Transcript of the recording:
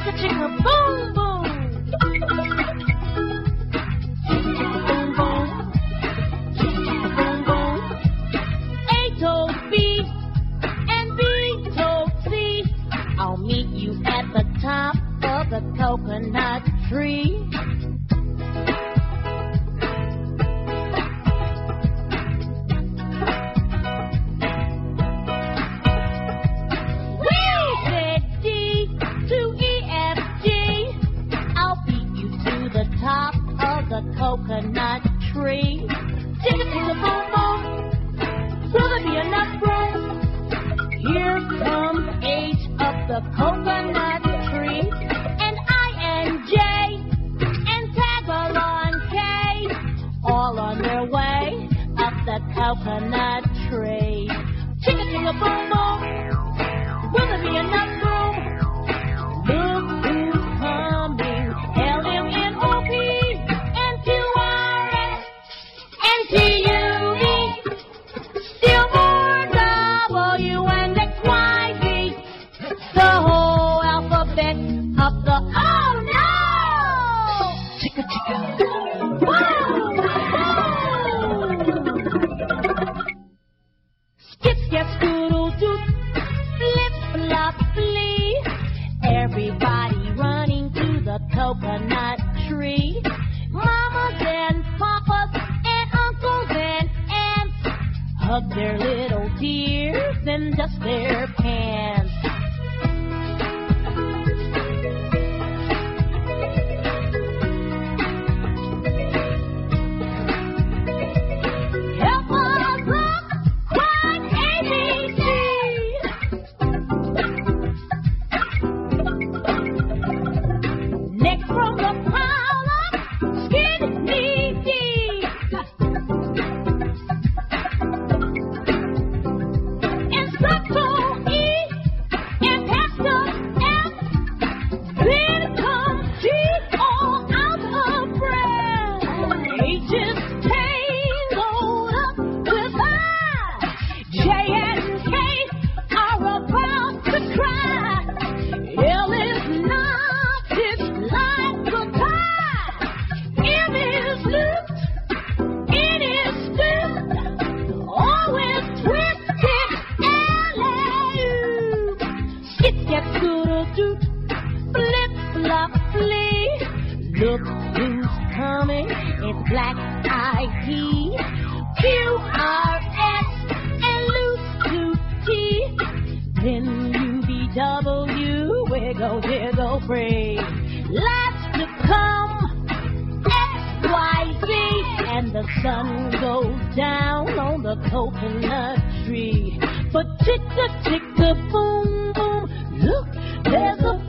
chicka chicka boom boom. Boom boom. Boom boom. A told B and B told C. I'll meet you at the top of the coconut tree. Coconut tree. Chicka chicka boom boom. Will there be enough room? Here comes H up the coconut of the... Oh, no! Chicka chicka. Skip, skip, scoodle, doot, flip, flop, flee. Everybody running to the coconut tree. Mamas and papas and uncles and aunts hug their little dears and dust their Look who's coming. It's Black Eyed Pea. Q, R, S, and loose to T. Then U, V, W, wiggle, jiggle, free. Last to come, X, Y, Z. And the sun goes down on the coconut tree. But chicka, chicka, boom, boom. Look, there's a